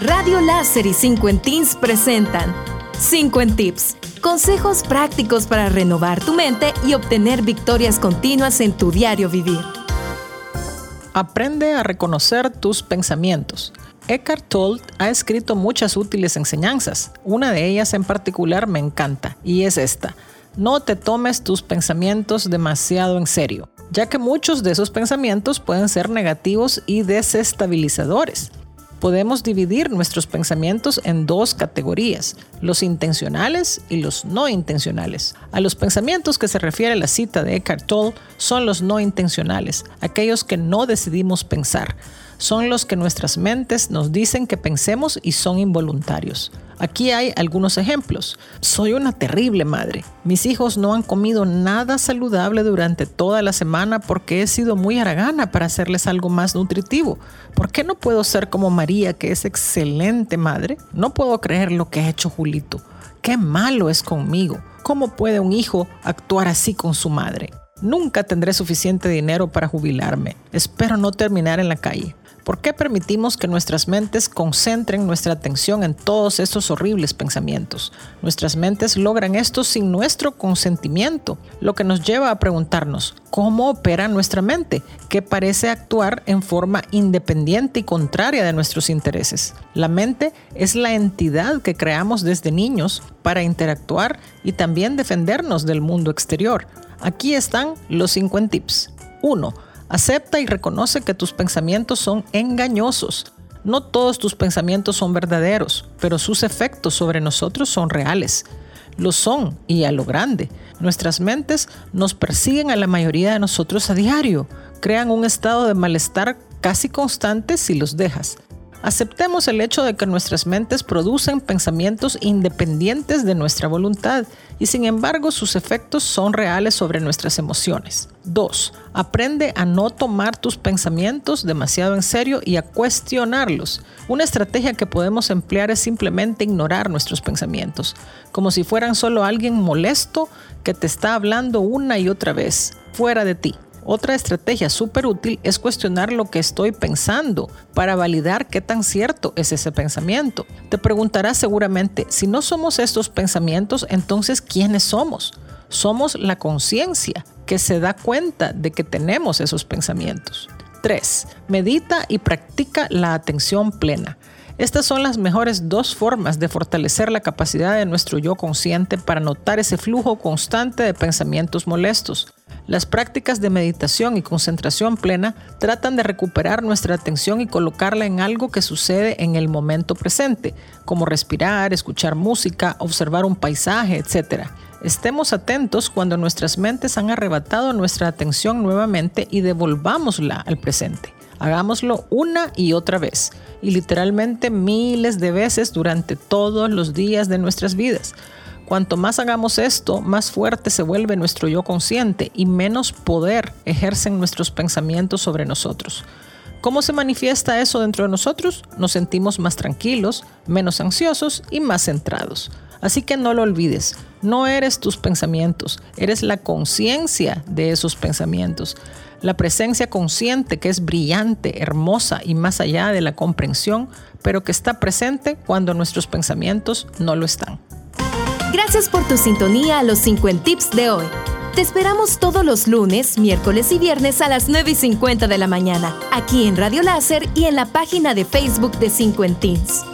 Radio Láser y 5 en Teens presentan 5 en Tips. Consejos prácticos para renovar tu mente y obtener victorias continuas en tu diario vivir. Aprende a reconocer tus pensamientos. Eckhart Tolle ha escrito muchas útiles enseñanzas. Una de ellas en particular me encanta y es esta. No te tomes tus pensamientos demasiado en serio, ya que muchos de esos pensamientos pueden ser negativos y desestabilizadores podemos dividir nuestros pensamientos en dos categorías, los intencionales y los no intencionales. A los pensamientos que se refiere la cita de Eckhart Tolle son los no intencionales, aquellos que no decidimos pensar son los que nuestras mentes nos dicen que pensemos y son involuntarios. Aquí hay algunos ejemplos. Soy una terrible madre. Mis hijos no han comido nada saludable durante toda la semana porque he sido muy aragana para hacerles algo más nutritivo. ¿Por qué no puedo ser como María, que es excelente madre? No puedo creer lo que ha hecho Julito. Qué malo es conmigo. ¿Cómo puede un hijo actuar así con su madre? Nunca tendré suficiente dinero para jubilarme. Espero no terminar en la calle. ¿Por qué permitimos que nuestras mentes concentren nuestra atención en todos estos horribles pensamientos? Nuestras mentes logran esto sin nuestro consentimiento, lo que nos lleva a preguntarnos, ¿cómo opera nuestra mente? que parece actuar en forma independiente y contraria de nuestros intereses. La mente es la entidad que creamos desde niños para interactuar y también defendernos del mundo exterior. Aquí están los 50 tips. 1 Acepta y reconoce que tus pensamientos son engañosos. No todos tus pensamientos son verdaderos, pero sus efectos sobre nosotros son reales. Lo son y a lo grande. Nuestras mentes nos persiguen a la mayoría de nosotros a diario. Crean un estado de malestar casi constante si los dejas. Aceptemos el hecho de que nuestras mentes producen pensamientos independientes de nuestra voluntad y sin embargo sus efectos son reales sobre nuestras emociones. 2. Aprende a no tomar tus pensamientos demasiado en serio y a cuestionarlos. Una estrategia que podemos emplear es simplemente ignorar nuestros pensamientos, como si fueran solo alguien molesto que te está hablando una y otra vez, fuera de ti. Otra estrategia súper útil es cuestionar lo que estoy pensando para validar qué tan cierto es ese pensamiento. Te preguntarás seguramente, si no somos estos pensamientos, entonces ¿quiénes somos? Somos la conciencia que se da cuenta de que tenemos esos pensamientos. 3. Medita y practica la atención plena. Estas son las mejores dos formas de fortalecer la capacidad de nuestro yo consciente para notar ese flujo constante de pensamientos molestos. Las prácticas de meditación y concentración plena tratan de recuperar nuestra atención y colocarla en algo que sucede en el momento presente, como respirar, escuchar música, observar un paisaje, etc. Estemos atentos cuando nuestras mentes han arrebatado nuestra atención nuevamente y devolvámosla al presente. Hagámoslo una y otra vez, y literalmente miles de veces durante todos los días de nuestras vidas. Cuanto más hagamos esto, más fuerte se vuelve nuestro yo consciente y menos poder ejercen nuestros pensamientos sobre nosotros. ¿Cómo se manifiesta eso dentro de nosotros? Nos sentimos más tranquilos, menos ansiosos y más centrados. Así que no lo olvides, no eres tus pensamientos, eres la conciencia de esos pensamientos. La presencia consciente que es brillante, hermosa y más allá de la comprensión, pero que está presente cuando nuestros pensamientos no lo están. Gracias por tu sintonía a los 50 tips de hoy. Te esperamos todos los lunes, miércoles y viernes a las 9 y 50 de la mañana, aquí en Radio Láser y en la página de Facebook de 50 Teens.